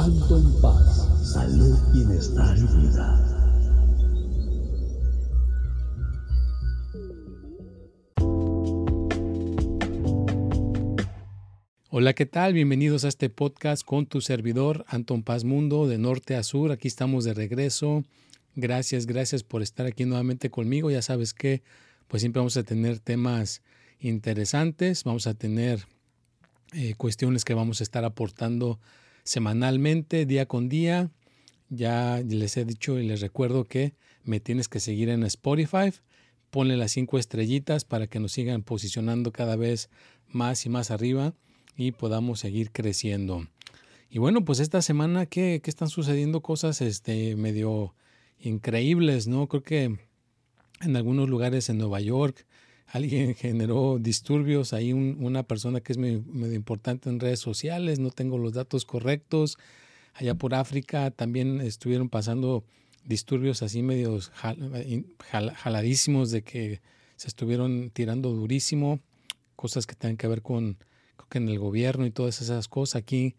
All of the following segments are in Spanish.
Alto en paz, salud, bienestar y vida. Hola, ¿qué tal? Bienvenidos a este podcast con tu servidor Anton Paz Mundo de norte a sur. Aquí estamos de regreso. Gracias, gracias por estar aquí nuevamente conmigo. Ya sabes que pues siempre vamos a tener temas interesantes, vamos a tener eh, cuestiones que vamos a estar aportando semanalmente, día con día. Ya les he dicho y les recuerdo que me tienes que seguir en Spotify. Ponle las cinco estrellitas para que nos sigan posicionando cada vez más y más arriba y podamos seguir creciendo. Y bueno, pues esta semana que, están sucediendo cosas este, medio increíbles, ¿no? Creo que en algunos lugares en Nueva York alguien generó disturbios, hay una persona que es medio, importante en redes sociales, no tengo los datos correctos. Allá por África también estuvieron pasando disturbios así medios jaladísimos de que se estuvieron tirando durísimo, cosas que tienen que ver con que en el gobierno y todas esas cosas. Aquí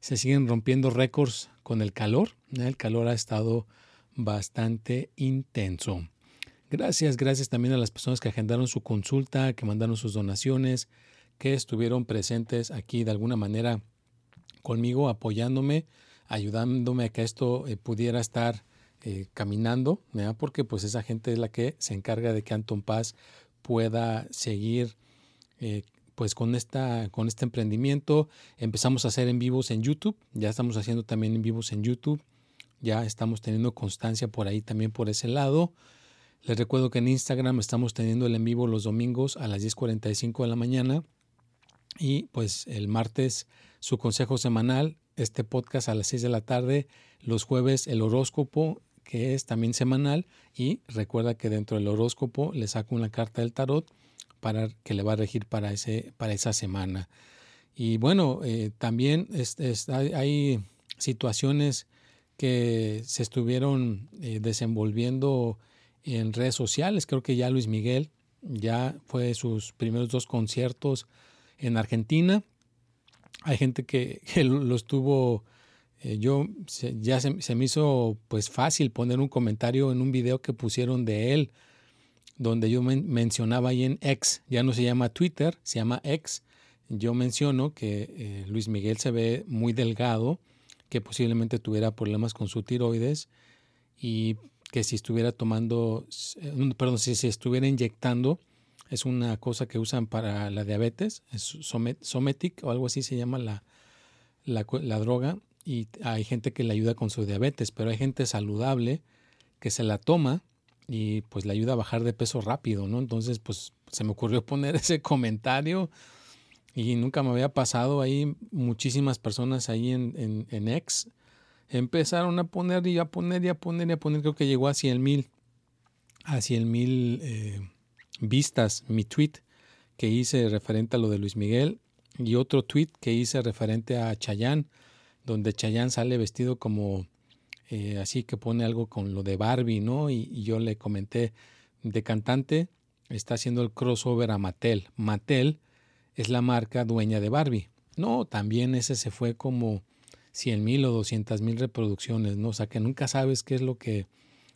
se siguen rompiendo récords con el calor. El calor ha estado bastante intenso. Gracias, gracias también a las personas que agendaron su consulta, que mandaron sus donaciones, que estuvieron presentes aquí de alguna manera conmigo, apoyándome, ayudándome a que esto eh, pudiera estar eh, caminando, porque pues esa gente es la que se encarga de que Anton Paz pueda seguir eh, pues con, esta, con este emprendimiento empezamos a hacer en vivos en YouTube, ya estamos haciendo también en vivos en YouTube, ya estamos teniendo constancia por ahí también por ese lado. Les recuerdo que en Instagram estamos teniendo el en vivo los domingos a las 10.45 de la mañana y pues el martes su consejo semanal, este podcast a las 6 de la tarde, los jueves el horóscopo que es también semanal y recuerda que dentro del horóscopo le saco una carta del tarot para, que le va a regir para, ese, para esa semana. Y bueno, eh, también hay, situaciones que se estuvieron eh, desenvolviendo en redes sociales. Creo que ya Luis Miguel ya fue sus primeros dos conciertos en Argentina. Hay gente que, lo estuvo, eh, yo ya se, se, me hizo pues fácil poner un comentario en un video que pusieron de él donde yo mencionaba ahí en X, ya no se llama Twitter, se llama X, yo menciono que eh, Luis Miguel se ve muy delgado, que posiblemente tuviera problemas con su tiroides y que si estuviera tomando, eh, perdón, si se estuviera inyectando, es una cosa que usan para la diabetes, es Sometic o algo así se llama la, la, la droga, y hay gente que le ayuda con su diabetes, pero hay gente saludable que se la toma y pues le ayuda a bajar de peso rápido, ¿no? Entonces, pues se me ocurrió poner ese comentario y nunca me había pasado ahí muchísimas personas ahí en, en, en X empezaron a poner y a poner y a poner y a poner, creo que llegó a 100 mil, a 100 mil eh, vistas mi tweet que hice referente a lo de Luis Miguel y otro tweet que hice referente a Chayán, donde Chayán sale vestido como eh, así que pone algo con lo de Barbie, ¿no? Y, yo le comenté, de cantante está haciendo el crossover a Mattel. Mattel es la marca dueña de Barbie. No, también ese se fue como 100 mil o 200 mil reproducciones, ¿no? O sea que nunca sabes qué es lo que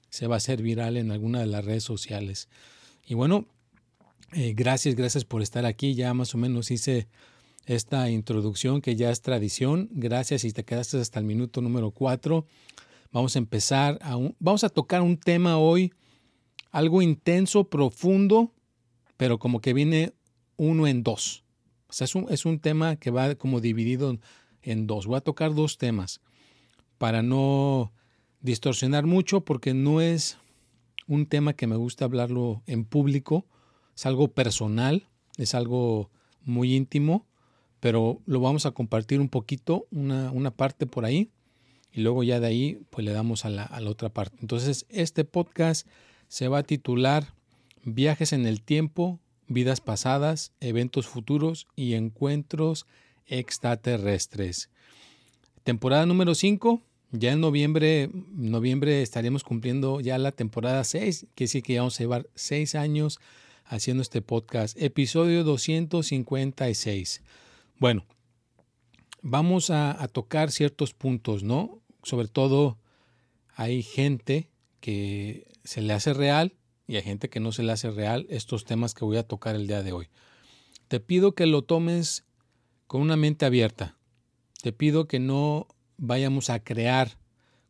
se va a hacer viral en alguna de las redes sociales. Y bueno, eh, gracias, gracias por estar aquí. Ya más o menos hice esta introducción que ya es tradición. Gracias y te quedaste hasta el minuto número 4. Vamos a empezar, a vamos a tocar un tema hoy, algo intenso, profundo, pero como que viene uno en dos. es, un, es un tema que va como dividido en dos. Voy a tocar dos temas para no distorsionar mucho porque no es un tema que me gusta hablarlo en público, es algo personal, es algo muy íntimo, pero lo vamos a compartir un poquito, una, una parte por ahí, y luego ya de ahí pues le damos a la, a la otra parte. Entonces este podcast se va a titular Viajes en el tiempo, vidas pasadas, eventos futuros y encuentros extraterrestres. Temporada número 5, ya en noviembre, noviembre estaremos cumpliendo ya la temporada 6, que sí que vamos a llevar 6 años haciendo este podcast. Episodio 256. Bueno, vamos a, a tocar ciertos puntos, ¿no? Sobre todo hay gente que se le hace real y hay gente que no se le hace real estos temas que voy a tocar el día de hoy. Te pido que lo tomes con una mente abierta. Te pido que no vayamos a crear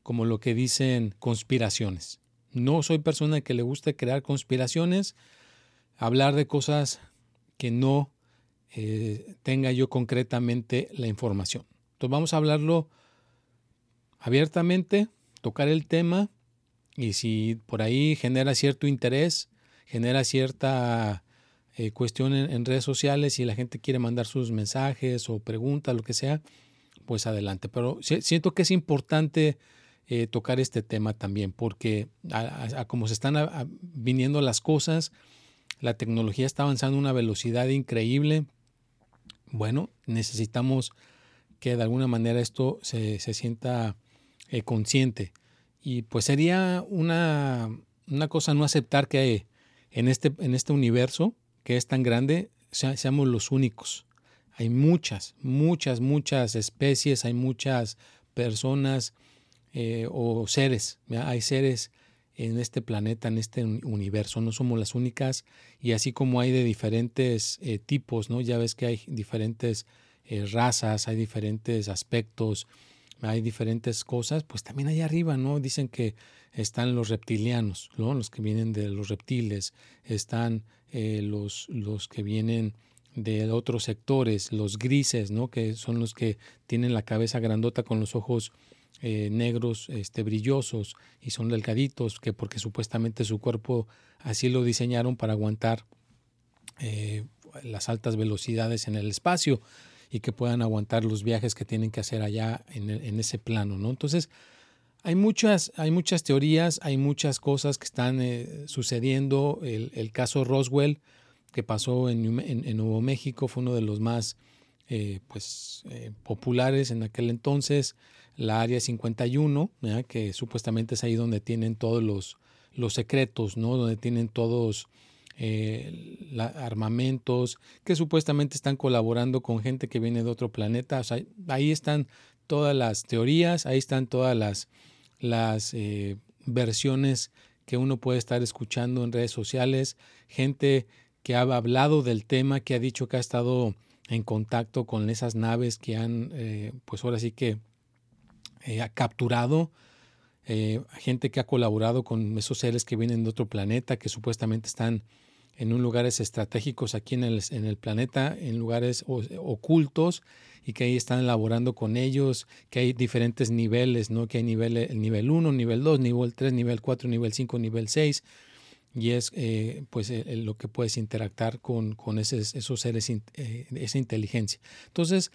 como lo que dicen conspiraciones. No soy persona que le guste crear conspiraciones, hablar de cosas que no eh, tenga yo concretamente la información. Entonces vamos a hablarlo abiertamente, tocar el tema y si por ahí genera cierto interés, genera cierta eh, cuestión en, redes sociales y la gente quiere mandar sus mensajes o preguntas, lo que sea, pues adelante. Pero siento que es importante eh, tocar este tema también, porque como se están viniendo las cosas, la tecnología está avanzando a una velocidad increíble. Bueno, necesitamos que de alguna manera esto se, sienta eh, consciente. Y pues sería una, una cosa no aceptar que en este, en este universo que es tan grande, seamos los únicos. Hay muchas, muchas, muchas especies, hay muchas personas eh, o seres. Hay seres en este planeta, en este universo. No somos las únicas. Y así como hay de diferentes eh, tipos, ¿no? Ya ves que hay diferentes eh, razas, hay diferentes aspectos, hay diferentes cosas, pues también ahí arriba, ¿no? Dicen que están los reptilianos, ¿no? Los que vienen de los reptiles, están eh, los, los que vienen de otros sectores, los grises, ¿no? Que son los que tienen la cabeza grandota con los ojos eh, negros, este, brillosos y son delgaditos, que porque supuestamente su cuerpo así lo diseñaron para aguantar eh, las altas velocidades en el espacio y que puedan aguantar los viajes que tienen que hacer allá en, ese plano, ¿no? Entonces, hay muchas, hay muchas teorías, hay muchas cosas que están eh, sucediendo. El, caso Roswell, que pasó en, Nuevo México, fue uno de los más eh, pues, eh, populares en aquel entonces. La Área 51, que supuestamente es ahí donde tienen todos los, los secretos, ¿no? donde tienen todos eh, armamentos que supuestamente están colaborando con gente que viene de otro planeta. ahí están todas las teorías, ahí están todas las, las eh, versiones que uno puede estar escuchando en redes sociales, gente que ha hablado del tema, que ha dicho que ha estado en contacto con esas naves que han, eh, pues ahora sí que ha capturado gente que ha colaborado con esos seres que vienen de otro planeta, que supuestamente están en un lugares estratégicos aquí en el, en el planeta, en lugares ocultos y que ahí están elaborando con ellos, que hay diferentes niveles, ¿no? que hay nivel, el nivel 1, nivel 2, nivel 3, nivel 4, nivel 5, nivel 6 y es eh, pues lo que puedes interactuar con, con esos, esos seres, eh, esa inteligencia. Entonces,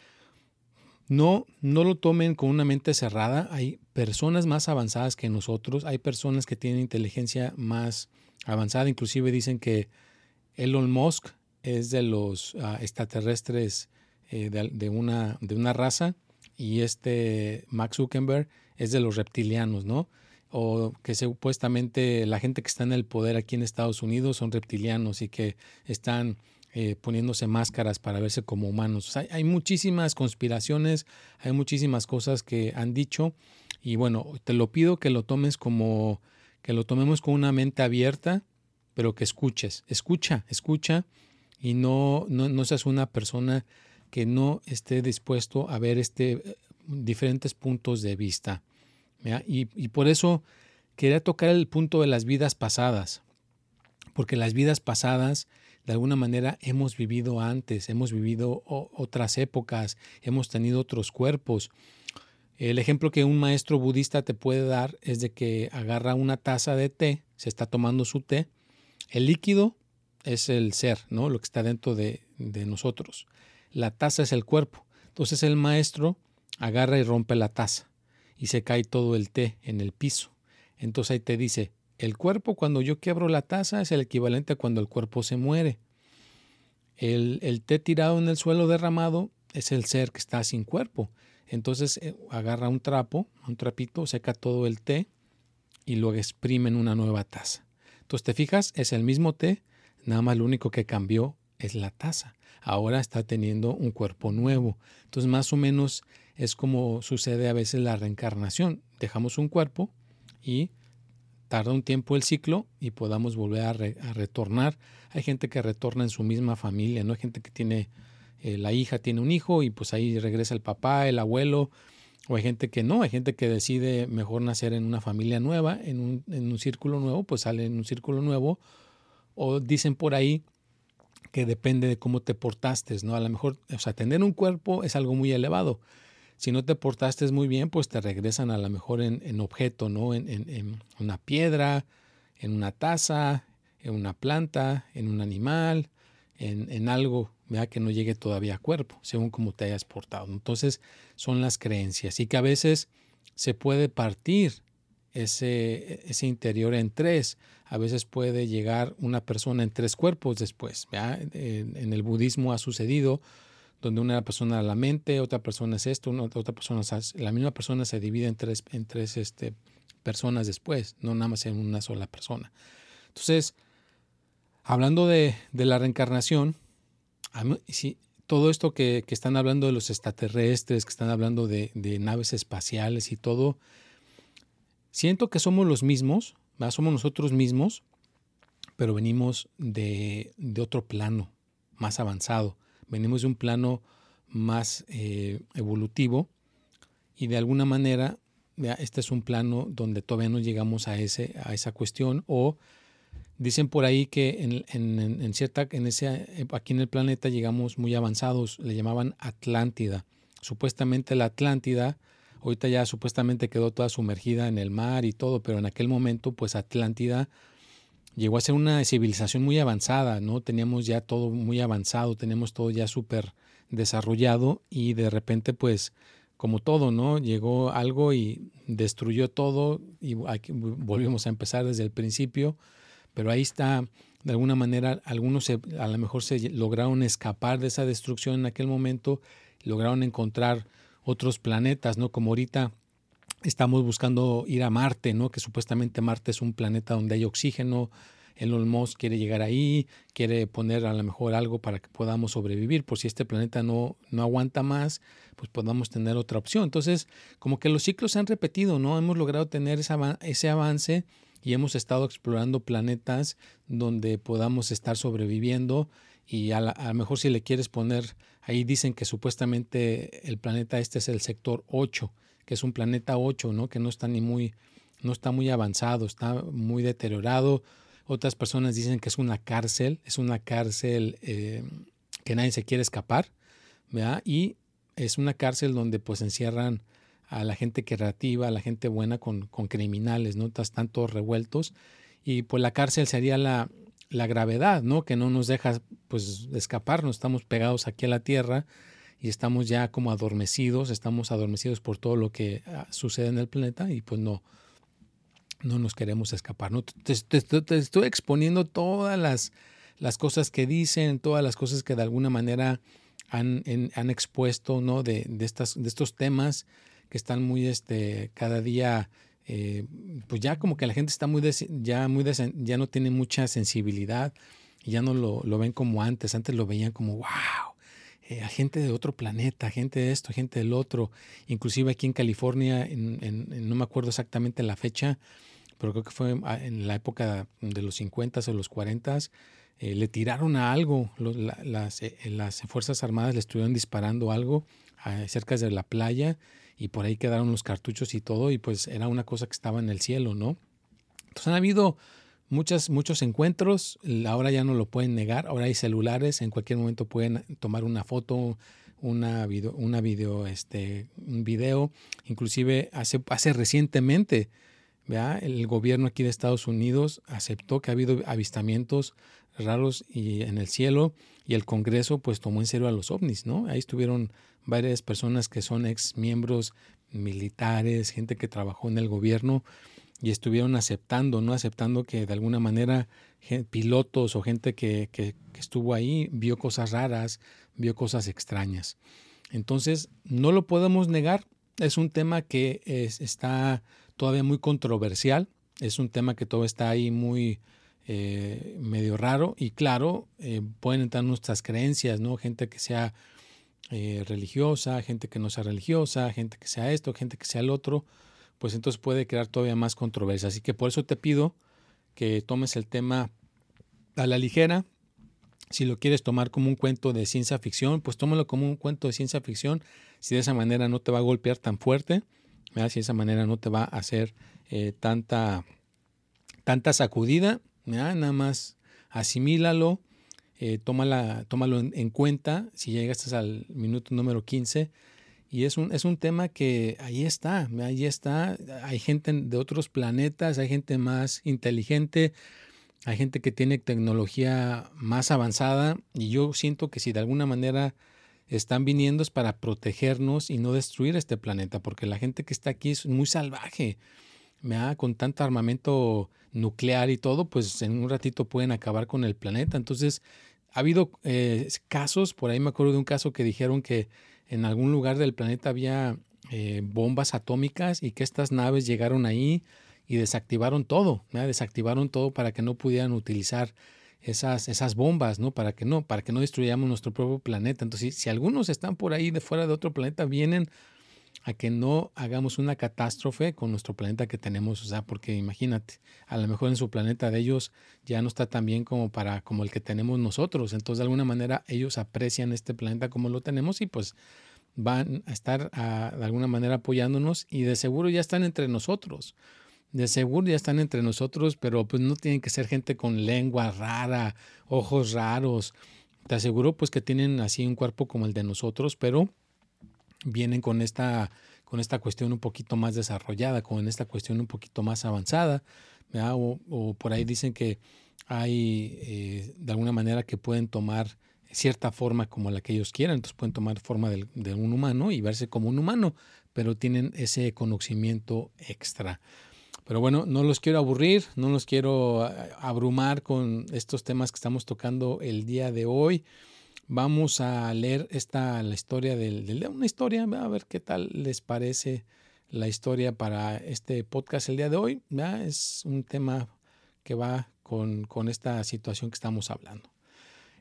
no, no lo tomen con una mente cerrada. Hay personas más avanzadas que nosotros, hay personas que tienen inteligencia más avanzada, inclusive dicen que Elon Musk es de los ah, extraterrestres eh, de, una, de una raza y este Max Zuckerberg es de los reptilianos, ¿no? O que supuestamente la gente que está en el poder aquí en Estados Unidos son reptilianos y que están eh, poniéndose máscaras para verse como humanos. hay muchísimas conspiraciones, hay muchísimas cosas que han dicho y bueno, te lo pido que lo tomes como, que lo tomemos con una mente abierta pero que escuches, escucha, escucha y no, no, seas una persona que no esté dispuesto a ver este, diferentes puntos de vista. Y, y, por eso quería tocar el punto de las vidas pasadas, porque las vidas pasadas de alguna manera hemos vivido antes, hemos vivido otras épocas, hemos tenido otros cuerpos. El ejemplo que un maestro budista te puede dar es de que agarra una taza de té, se está tomando su té, el líquido es el ser, ¿no? Lo que está dentro de, nosotros. La taza es el cuerpo. Entonces el maestro agarra y rompe la taza y se cae todo el té en el piso. Entonces ahí te dice, el cuerpo cuando yo quiebro la taza es el equivalente a cuando el cuerpo se muere. El, el té tirado en el suelo derramado es el ser que está sin cuerpo. Entonces eh, agarra un trapo, un trapito, seca todo el té y lo exprime en una nueva taza. Entonces te fijas, es el mismo té, nada más lo único que cambió es la taza. Ahora está teniendo un cuerpo nuevo. Entonces más o menos es como sucede a veces la reencarnación. Dejamos un cuerpo y tarda un tiempo el ciclo y podamos volver a, retornar. Hay gente que retorna en su misma familia, ¿no? Hay gente que tiene eh, la hija tiene un hijo y pues ahí regresa el papá, el abuelo, o hay gente que no, hay gente que decide mejor nacer en una familia nueva, en un, en un círculo nuevo, pues sale en un círculo nuevo, o dicen por ahí que depende de cómo te portaste, ¿no? A lo mejor, o sea, tener un cuerpo es algo muy elevado. Si no te portaste muy bien, pues te regresan a lo mejor en, en objeto, ¿no? En, en, en, una piedra, en una taza, en una planta, en un animal, en, algo que no llegue todavía a cuerpo, según como te hayas portado. Entonces son las creencias y que a veces se puede partir ese, ese interior en tres. A veces puede llegar una persona en tres cuerpos después. En, el budismo ha sucedido donde una persona es la mente, otra persona es esto, otra persona es, la misma persona se divide en tres, en tres este, personas después, no nada más en una sola persona. Entonces, hablando de, la reencarnación, todo esto que, están hablando de los extraterrestres, que están hablando de, naves espaciales y todo, siento que somos los mismos, somos nosotros mismos, pero venimos de, otro plano más avanzado, venimos de un plano más eh, evolutivo y de alguna manera este es un plano donde todavía no llegamos a, ese, a esa cuestión o Dicen por ahí que en, cierta, en ese, aquí en el planeta llegamos muy avanzados, le llamaban Atlántida. Supuestamente la Atlántida, ahorita ya supuestamente quedó toda sumergida en el mar y todo, pero en aquel momento pues Atlántida llegó a ser una civilización muy avanzada, ¿no? Teníamos ya todo muy avanzado, teníamos todo ya súper desarrollado y de repente pues como todo, ¿no? Llegó algo y destruyó todo y volvimos a empezar desde el principio pero ahí está, de alguna manera, algunos a lo mejor se lograron escapar de esa destrucción en aquel momento, lograron encontrar otros planetas, ¿no? Como ahorita estamos buscando ir a Marte, ¿no? Que supuestamente Marte es un planeta donde hay oxígeno. Elon Musk quiere llegar ahí, quiere poner a lo mejor algo para que podamos sobrevivir. Por si este planeta no, no aguanta más, pues podamos tener otra opción. Entonces, como que los ciclos se han repetido, ¿no? Hemos logrado tener ese avance y hemos estado explorando planetas donde podamos estar sobreviviendo y a, lo mejor si le quieres poner, ahí dicen que supuestamente el planeta este es el sector 8, que es un planeta 8, ¿no? que no está ni muy, no está muy avanzado, está muy deteriorado. Otras personas dicen que es una cárcel, es una cárcel eh, que nadie se quiere escapar. Y es una cárcel donde pues encierran a la gente creativa, a la gente buena con, con criminales, ¿no? Están todos revueltos. Y pues la cárcel sería la, la gravedad, ¿no? Que no nos deja pues escaparnos, estamos pegados aquí a la tierra y estamos ya como adormecidos, estamos adormecidos por todo lo que ah, sucede en el planeta y pues no, no nos queremos escapar. ¿no? Te, estoy exponiendo todas las, las, cosas que dicen, todas las cosas que de alguna manera han, han expuesto ¿no? de, de, estas, de estos temas que están muy, este, cada día, eh, pues ya como que la gente está muy, ya, muy ya no tiene mucha sensibilidad y ya no lo, lo, ven como antes. Antes lo veían como, wow, eh, gente de otro planeta, gente de esto, gente del otro. Inclusive aquí en California, no me acuerdo exactamente la fecha, pero creo que fue en la época de los 50 o los 40 eh, le tiraron a algo, las, las, Fuerzas Armadas le estuvieron disparando algo cerca de la playa y por ahí quedaron los cartuchos y todo, y pues era una cosa que estaba en el cielo, ¿no? Entonces han habido muchas, muchos encuentros, ahora ya no lo pueden negar, ahora hay celulares, en cualquier momento pueden tomar una foto, una video, una video, este, un video, inclusive hace, hace recientemente, el gobierno aquí de Estados Unidos aceptó que ha habido avistamientos raros y en el cielo y el Congreso pues tomó en serio a los ovnis, ¿no? Ahí estuvieron varias personas que son ex miembros militares, gente que trabajó en el gobierno y estuvieron aceptando, ¿no? Aceptando que de alguna manera pilotos o gente que, que, estuvo ahí vio cosas raras, vio cosas extrañas. Entonces, no lo podemos negar, es un tema que está todavía muy controversial, es un tema que todo está ahí muy eh, medio raro y claro, eh, pueden entrar nuestras creencias, ¿no? Gente que sea eh, religiosa, gente que no sea religiosa, gente que sea esto, gente que sea el otro, pues entonces puede crear todavía más controversia. Así que por eso te pido que tomes el tema a la ligera. Si lo quieres tomar como un cuento de ciencia ficción, pues tómalo como un cuento de ciencia ficción. Si de esa manera no te va a golpear tan fuerte, si de esa manera no te va a hacer tanta, tanta sacudida, nada más asimílalo, eh, tómalo en, cuenta si llegas al minuto número 15 y es un, es un tema que ahí está, ahí está. Hay gente de otros planetas, hay gente más inteligente, hay gente que tiene tecnología más avanzada y yo siento que si de alguna manera están viniendo es para protegernos y no destruir este planeta, porque la gente que está aquí es muy salvaje. Con tanto armamento nuclear y todo, pues en un ratito pueden acabar con el planeta. Entonces, ha habido eh, casos, por ahí me acuerdo de un caso que dijeron que en algún lugar del planeta había eh, bombas atómicas y que estas naves llegaron ahí y desactivaron todo, desactivaron todo para que no pudieran utilizar esas, esas bombas, ¿no? Para que no, para que no destruyamos nuestro propio planeta. Entonces, si, algunos están por ahí de fuera de otro planeta, vienen a que no hagamos una catástrofe con nuestro planeta que tenemos, o sea, porque imagínate, a lo mejor en su planeta de ellos ya no está tan bien como para como el que tenemos nosotros, entonces de alguna manera ellos aprecian este planeta como lo tenemos y pues van a estar de alguna manera apoyándonos y de seguro ya están entre nosotros. De seguro ya están entre nosotros, pero pues no tienen que ser gente con lengua rara, ojos raros. Te aseguro pues que tienen así un cuerpo como el de nosotros, pero vienen con esta, con esta cuestión un poquito más desarrollada, con esta cuestión un poquito más avanzada, o, por ahí dicen que hay eh, de alguna manera que pueden tomar cierta forma como la que ellos quieran, entonces pueden tomar forma de, de un humano y verse como un humano, pero tienen ese conocimiento extra. Pero bueno, no los quiero aburrir, no los quiero eh, abrumar con estos temas que estamos tocando el día de hoy. Vamos a leer esta, la historia del, de una historia, a ver qué tal les parece la historia para este podcast el día de hoy. Es un tema que va con, con esta situación que estamos hablando.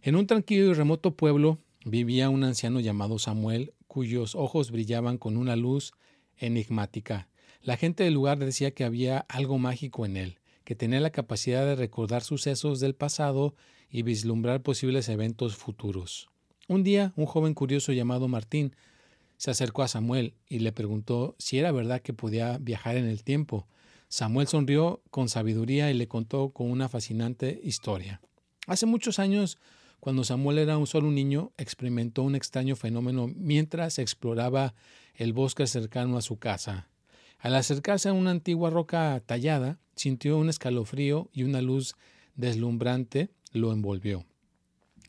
En un tranquilo y remoto pueblo vivía un anciano llamado Samuel, cuyos ojos brillaban con una luz enigmática. La gente del lugar decía que había algo mágico en él, que tenía la capacidad de recordar sucesos del pasado y vislumbrar posibles eventos futuros. Un día, un joven curioso llamado Martín se acercó a Samuel y le preguntó si era verdad que podía viajar en el tiempo. Samuel sonrió con sabiduría y le contó con una fascinante historia. Hace muchos años, cuando Samuel era un solo niño, experimentó un extraño fenómeno mientras exploraba el bosque cercano a su casa. Al acercarse a una antigua roca tallada, sintió un escalofrío y una luz deslumbrante lo envolvió.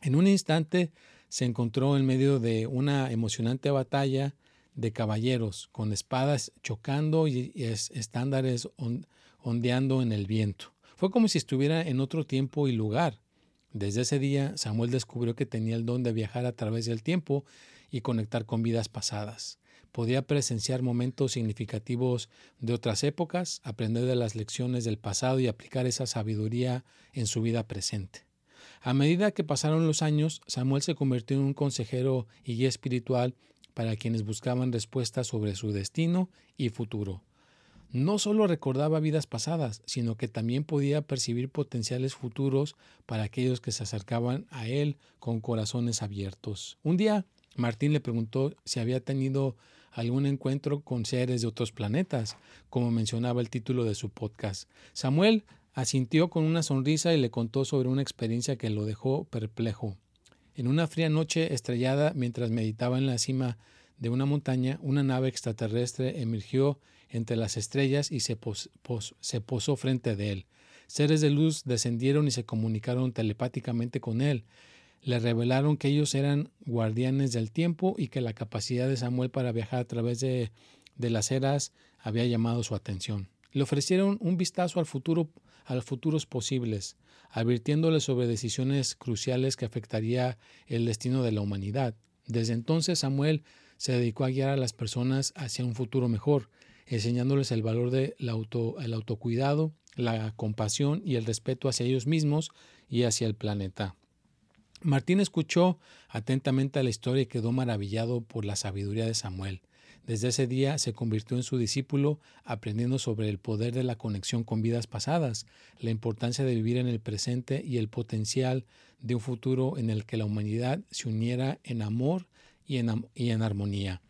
En un instante se encontró en medio de una emocionante batalla de caballeros, con espadas chocando y estándares ondeando en el viento. Fue como si estuviera en otro tiempo y lugar. Desde ese día, Samuel descubrió que tenía el don de viajar a través del tiempo y conectar con vidas pasadas. Podía presenciar momentos significativos de otras épocas, aprender de las lecciones del pasado y aplicar esa sabiduría en su vida presente. A medida que pasaron los años, Samuel se convirtió en un consejero y guía espiritual para quienes buscaban respuestas sobre su destino y futuro. No solo recordaba vidas pasadas, sino que también podía percibir potenciales futuros para aquellos que se acercaban a él con corazones abiertos. Un día, Martín le preguntó si había tenido algún encuentro con seres de otros planetas, como mencionaba el título de su podcast. Samuel asintió con una sonrisa y le contó sobre una experiencia que lo dejó perplejo. En una fría noche estrellada, mientras meditaba en la cima de una montaña, una nave extraterrestre emergió entre las estrellas y se, posó frente de él. Seres de luz descendieron y se comunicaron telepáticamente con él. Le revelaron que ellos eran guardianes del tiempo y que la capacidad de Samuel para viajar a través de las eras había llamado su atención. Le ofrecieron un vistazo al futuro, a los futuros posibles, advirtiéndole sobre decisiones cruciales que afectaría el destino de la humanidad. Desde entonces Samuel se dedicó a guiar a las personas hacia un futuro mejor, enseñándoles el valor del auto, el autocuidado, la compasión y el respeto hacia ellos mismos y hacia el planeta. Martín escuchó atentamente la historia y quedó maravillado por la sabiduría de Samuel. Desde ese día se convirtió en su discípulo, aprendiendo sobre el poder de la conexión con vidas pasadas, la importancia de vivir en el presente y el potencial de un futuro en el que la humanidad se uniera en amor y en, armonía.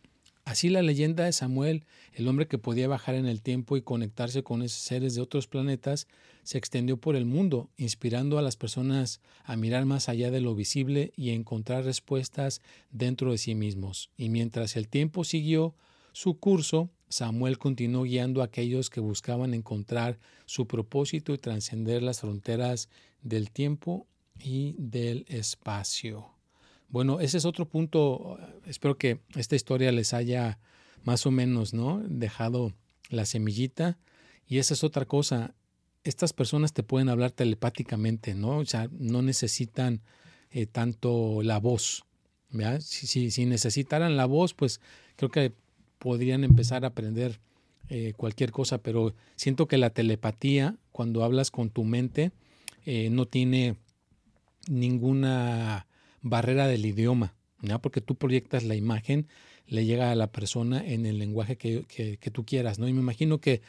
Así la leyenda de Samuel, el hombre que podía bajar en el tiempo y conectarse con esos seres de otros planetas, se extendió por el mundo, inspirando a las personas a mirar más allá de lo visible y encontrar respuestas dentro de sí mismos. Y mientras el tiempo siguió su curso, Samuel continuó guiando a aquellos que buscaban encontrar su propósito y trascender las fronteras del tiempo y del espacio. Bueno, ese es otro punto. Espero que esta historia les haya más o menos, ¿no? Dejado la semillita. Y esa es otra cosa. Estas personas te pueden hablar telepáticamente, ¿no? O sea, no necesitan eh, tanto la voz. Si, si, necesitaran la voz, pues creo que podrían empezar a aprender eh, cualquier cosa, pero siento que la telepatía, cuando hablas con tu mente, eh, no tiene ninguna barrera del idioma, ¿no? porque tú proyectas la imagen, le llega a la persona en el lenguaje que, que, tú quieras. ¿no? Y me imagino que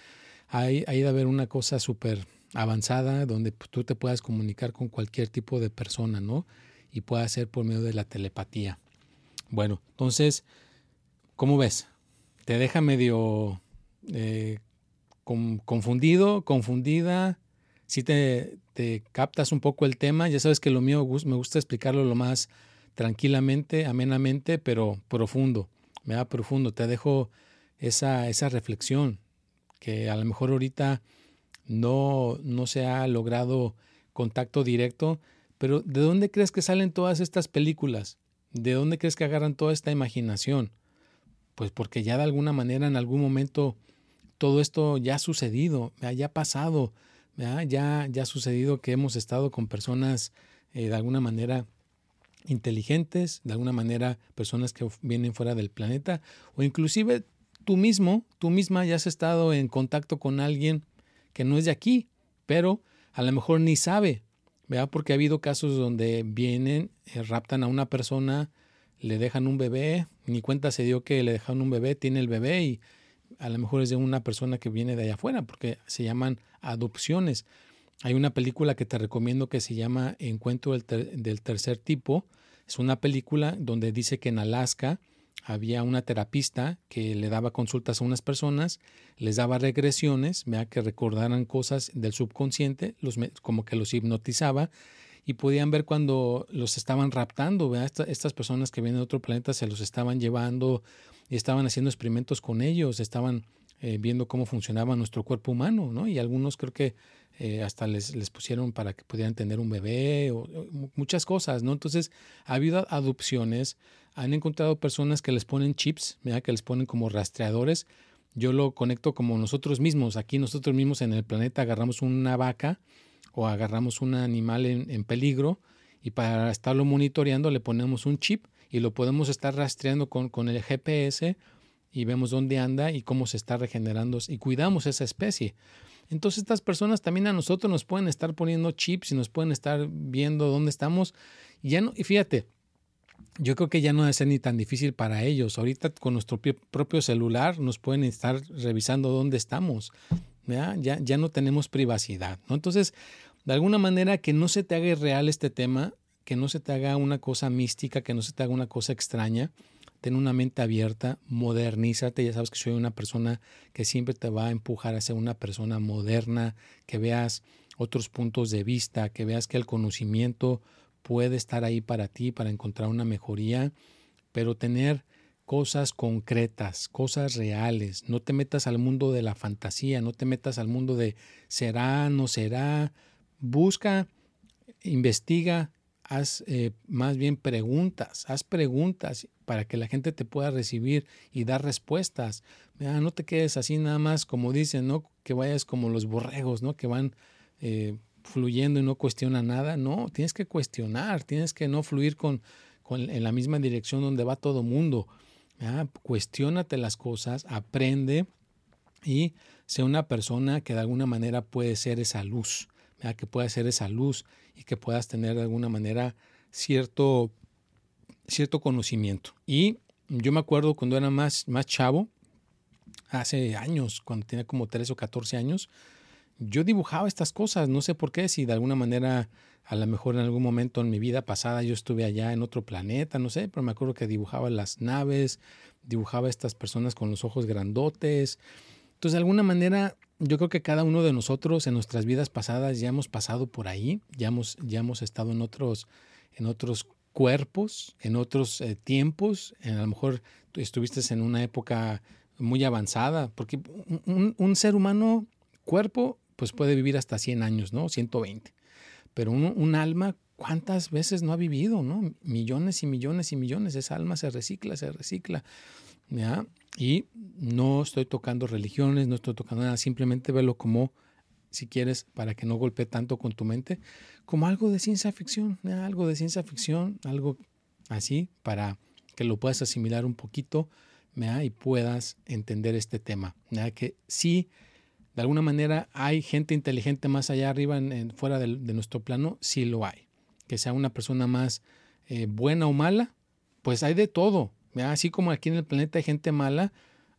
hay, hay de haber una cosa súper avanzada donde tú te puedas comunicar con cualquier tipo de persona, ¿no? Y pueda ser por medio de la telepatía. Bueno, entonces, ¿cómo ves? ¿Te deja medio eh, confundido, confundida? Si te, te captas un poco el tema. Ya sabes que lo mío me gusta explicarlo lo más tranquilamente, amenamente, pero profundo. Me da profundo. Te dejo esa, esa reflexión que a lo mejor ahorita no, no se ha logrado contacto directo, pero ¿de dónde crees que salen todas estas películas? ¿De dónde crees que agarran toda esta imaginación? Pues porque ya de alguna manera en algún momento todo esto ya ha sucedido, ya ha pasado, ya, ya ha sucedido que hemos estado con personas eh, de alguna manera inteligentes, de alguna manera personas que vienen fuera del planeta, o inclusive tú mismo, tú misma ya has estado en contacto con alguien que no es de aquí, pero a lo mejor ni sabe, ¿verdad? Porque ha habido casos donde vienen, eh, raptan a una persona, le dejan un bebé, ni cuenta se dio que le dejaron un bebé, tiene el bebé y a lo mejor es de una persona que viene de allá afuera, porque se llaman adopciones. Hay una película que te recomiendo que se llama Encuentro del, tercer tipo. Es una película donde dice que en Alaska había una terapista que le daba consultas a unas personas, les daba regresiones, vea que recordaran cosas del subconsciente, los, como que los hipnotizaba y podían ver cuando los estaban raptando, ¿vea? estas personas que vienen de otro planeta se los estaban llevando y estaban haciendo experimentos con ellos, estaban eh, viendo cómo funcionaba nuestro cuerpo humano, ¿no? Y algunos creo que eh, hasta les, les, pusieron para que pudieran tener un bebé o, muchas cosas, ¿no? Entonces, ha habido adopciones, han encontrado personas que les ponen chips, ¿verdad? que les ponen como rastreadores. Yo lo conecto como nosotros mismos, aquí nosotros mismos en el planeta agarramos una vaca o agarramos un animal en, en peligro y para estarlo monitoreando le ponemos un chip y lo podemos estar rastreando con, con el GPS y vemos dónde anda y cómo se está regenerando y cuidamos esa especie. Entonces estas personas también a nosotros nos pueden estar poniendo chips y nos pueden estar viendo dónde estamos. Y ya no, y fíjate, yo creo que ya no debe ser ni tan difícil para ellos. Ahorita con nuestro propio celular nos pueden estar revisando dónde estamos. Ya, ya no tenemos privacidad. ¿no? Entonces, de alguna manera que no se te haga real este tema, que no se te haga una cosa mística, que no se te haga una cosa extraña. Ten una mente abierta, modernízate. Ya sabes que soy una persona que siempre te va a empujar a ser una persona moderna, que veas otros puntos de vista, que veas que el conocimiento puede estar ahí para ti, para encontrar una mejoría, pero tener cosas concretas, cosas reales. No te metas al mundo de la fantasía, no te metas al mundo de será, no será. Busca, investiga, haz eh, más bien preguntas, haz preguntas para que la gente te pueda recibir y dar respuestas. no te quedes así nada más, como dicen, ¿no? Que vayas como los borregos, ¿no? Que van eh, fluyendo y no cuestionan nada. No, tienes que cuestionar, tienes que no fluir con, con en la misma dirección donde va todo mundo. ¿ya? Cuestiónate las cosas, aprende y sea una persona que de alguna manera puede ser esa luz, que pueda ser esa luz y que puedas tener de alguna manera cierto, cierto conocimiento. Y yo me acuerdo cuando era más, más chavo, hace años, cuando tenía como 13 o 14 años, yo dibujaba estas cosas, no sé por qué, si de alguna manera, a lo mejor en algún momento en mi vida pasada yo estuve allá en otro planeta, no sé, pero me acuerdo que dibujaba las naves, dibujaba estas personas con los ojos grandotes. Entonces, de alguna manera, yo creo que cada uno de nosotros en nuestras vidas pasadas ya hemos pasado por ahí, ya hemos, ya hemos estado en otros, en otros cuerpos, en otros eh, tiempos, a lo mejor tú estuviste en una época muy avanzada, porque un, un ser humano, cuerpo, pues puede vivir hasta 100 años, ¿no? 120. Pero un, alma, ¿cuántas veces no ha vivido, ¿no? Millones y millones y millones. Esa alma se recicla, se recicla. ¿ya? Y no estoy tocando religiones, no estoy tocando nada, simplemente verlo como, si quieres, para que no golpee tanto con tu mente, como algo de ciencia ficción, algo de ciencia ficción, algo así, para que lo puedas asimilar un poquito y puedas entender este tema. Que sí de alguna manera hay gente inteligente más allá arriba, en, fuera de, nuestro plano, sí lo hay. Que sea una persona más eh, buena o mala, pues hay de todo. Así como aquí en el planeta hay gente mala,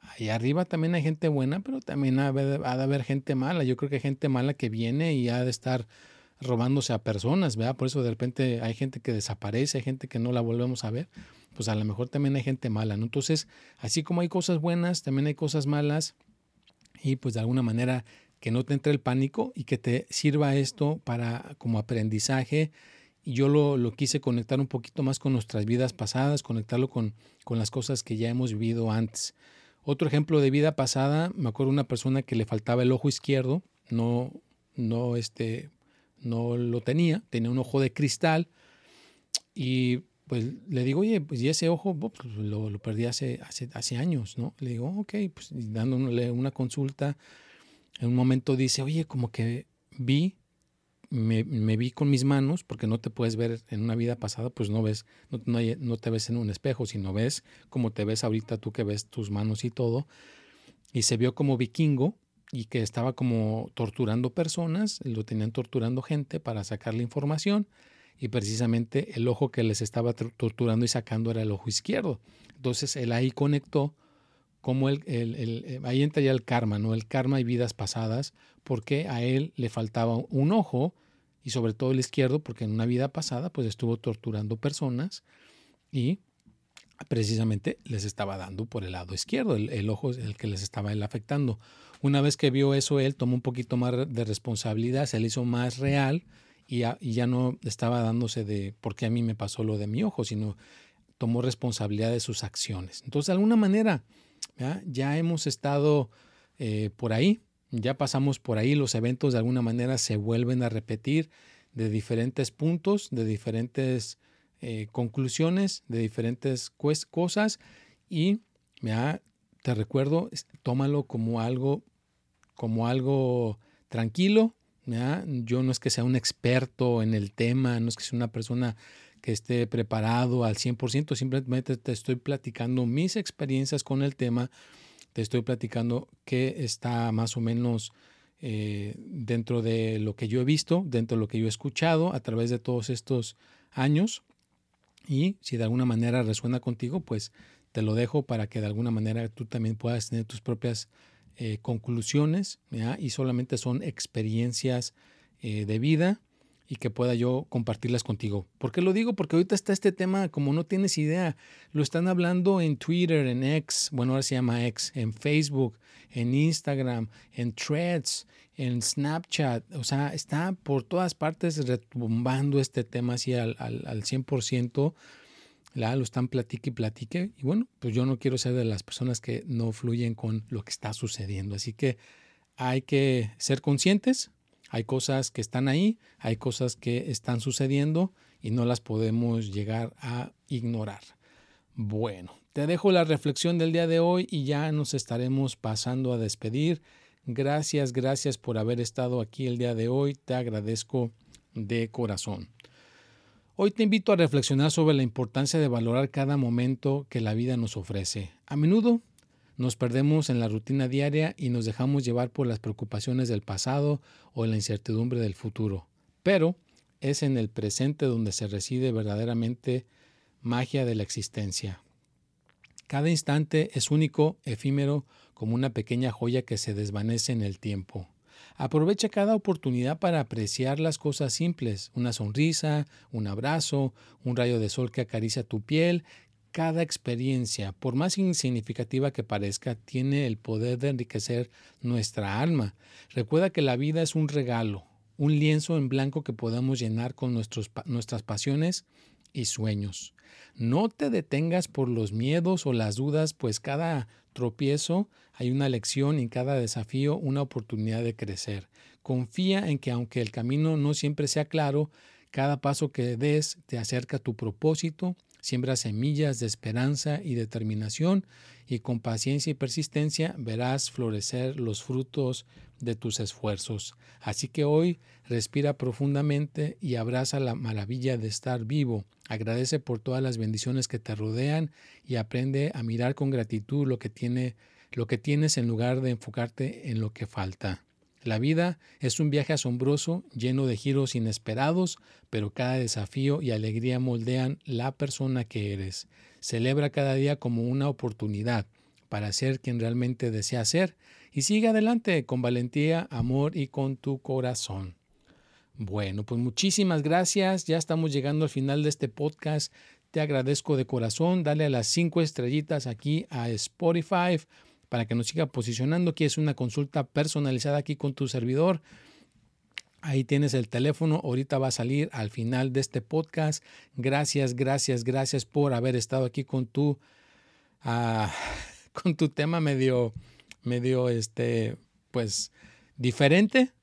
ahí arriba también hay gente buena, pero también ha, de haber gente mala. Yo creo que hay gente mala que viene y ha de estar robándose a personas, ¿verdad? Por eso de repente hay gente que desaparece, hay gente que no la volvemos a ver, pues a lo mejor también hay gente mala, ¿no? Entonces, así como hay cosas buenas, también hay cosas malas y pues de alguna manera que no te entre el pánico y que te sirva esto para como aprendizaje. Y yo lo, quise conectar un poquito más con nuestras vidas pasadas, conectarlo con, con las cosas que ya hemos vivido antes. Otro ejemplo de vida pasada, me acuerdo una persona que le faltaba el ojo izquierdo, no, no, este, no lo tenía, tenía un ojo de cristal y pues le digo, oye, pues y ese ojo pues, lo, lo, perdí hace, hace, hace, años, ¿no? Le digo, ok, pues dándole una consulta, en un momento dice, oye, como que vi, me, vi con mis manos, porque no te puedes ver en una vida pasada, pues no ves, no, no, no te ves en un espejo, sino ves como te ves ahorita tú que ves tus manos y todo, y se vio como vikingo y que estaba como torturando personas, lo tenían torturando gente para sacar la información y precisamente el ojo que les estaba torturando y sacando era el ojo izquierdo. Entonces él ahí conectó como el, el, eh, ahí entra ya el karma, ¿no? El karma y vidas pasadas, porque a él le faltaba un ojo y sobre todo el izquierdo, porque en una vida pasada pues estuvo torturando personas y precisamente les estaba dando por el lado izquierdo, el, el ojo el que les estaba afectando. Una vez que vio eso, él tomó un poquito más de responsabilidad, se le hizo más real y ya, no estaba dándose de por qué a mí me pasó lo de mi ojo, sino tomó responsabilidad de sus acciones. Entonces, de alguna manera, ya hemos estado eh, por ahí, ya pasamos por ahí, los eventos de alguna manera se vuelven a repetir de diferentes puntos, de diferentes eh, conclusiones, de diferentes cosas. Y te recuerdo, tómalo como algo, como algo tranquilo, yo no es que sea un experto en el tema, no es que sea una persona que esté preparado al 100%, simplemente te estoy platicando mis experiencias con el tema, te estoy platicando qué está más o menos eh, dentro de lo que yo he visto, dentro de lo que yo he escuchado a través de todos estos años. Y si de alguna manera resuena contigo, pues te lo dejo para que de alguna manera tú también puedas tener tus propias eh, conclusiones y solamente son experiencias eh, de vida. Y que pueda yo compartirlas contigo. ¿Por qué lo digo? Porque ahorita está este tema, como no tienes idea, lo están hablando en Twitter, en X, bueno, ahora se llama X, en Facebook, en Instagram, en Threads, en Snapchat, o sea, está por todas partes retumbando este tema así al, al, al 100%. La, lo están platique y platique. Y bueno, pues yo no quiero ser de las personas que no fluyen con lo que está sucediendo. Así que hay que ser conscientes, hay cosas que están ahí, hay cosas que están sucediendo y no las podemos llegar a ignorar. Bueno, te dejo la reflexión del día de hoy y ya nos estaremos pasando a despedir. Gracias, gracias por haber estado aquí el día de hoy. Te agradezco de corazón. Hoy te invito a reflexionar sobre la importancia de valorar cada momento que la vida nos ofrece. A menudo nos perdemos en la rutina diaria y nos dejamos llevar por las preocupaciones del pasado o la incertidumbre del futuro. Pero es en el presente donde se reside verdaderamente magia de la existencia. Cada instante es único, efímero, como una pequeña joya que se desvanece en el tiempo. Aprovecha cada oportunidad para apreciar las cosas simples, una sonrisa, un abrazo, un rayo de sol que acaricia tu piel cada experiencia, por más insignificativa que parezca, tiene el poder de enriquecer nuestra alma. Recuerda que la vida es un regalo, un lienzo en blanco que podemos llenar con nuestros, nuestras pasiones y sueños. No te detengas por los miedos o las dudas, pues cada tropiezo hay una lección y cada desafío una oportunidad de crecer. Confía en que aunque el camino no siempre sea claro, cada paso que des te acerca a tu propósito Siembra semillas de esperanza y determinación y con paciencia y persistencia verás florecer los frutos de tus esfuerzos. Así que hoy respira profundamente y abraza la maravilla de estar vivo. Agradece por todas las bendiciones que te rodean y aprende a mirar con gratitud lo que tiene lo que tienes en lugar de enfocarte en lo que falta. La vida es un viaje asombroso, lleno de giros inesperados, pero cada desafío y alegría moldean la persona que eres. Celebra cada día como una oportunidad para ser quien realmente desea ser y sigue adelante con valentía, amor y con tu corazón. Bueno, pues muchísimas gracias. Ya estamos llegando al final de este podcast. Te agradezco de corazón. Dale a las cinco estrellitas aquí a Spotify para que nos siga posicionando. Quieres una consulta personalizada aquí con tu servidor. Ahí tienes el teléfono, ahorita va a salir al final de este podcast. Gracias, gracias, gracias por haber estado aquí con tu, uh, con tu tema medio, medio, este, pues, diferente.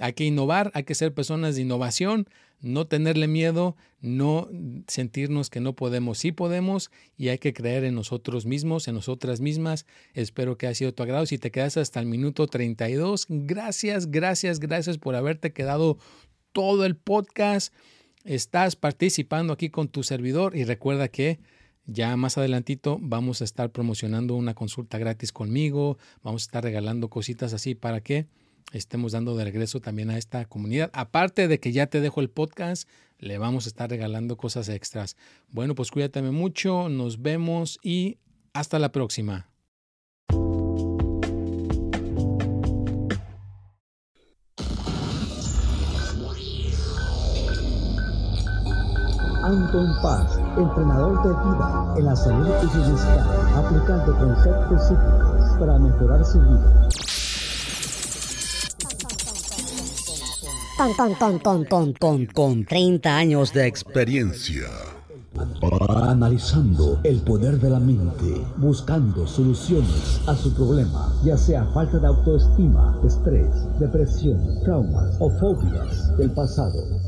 Hay que innovar, hay que ser personas de innovación no tenerle miedo, no sentirnos que no podemos, sí podemos y hay que creer en nosotros mismos, en nosotras mismas. Espero que haya sido tu agrado. Si te quedas hasta el minuto 32, gracias, gracias, gracias por haberte quedado todo el podcast. Estás participando aquí con tu servidor y recuerda que ya más adelantito vamos a estar promocionando una consulta gratis conmigo, vamos a estar regalando cositas así para que estemos dando de regreso también a esta comunidad. Aparte de que ya te dejo el podcast, le vamos a estar regalando cosas extras. Bueno, pues cuídate mucho, nos vemos y hasta la próxima. Anton Paz, entrenador de vida en la salud y bienestar, aplicando conceptos psíquicos para mejorar su vida. Con, con, con, con, con, con 30 años de experiencia. Analizando el poder de la mente, buscando soluciones a su problema, ya sea falta de autoestima, estrés, depresión, traumas o fobias del pasado.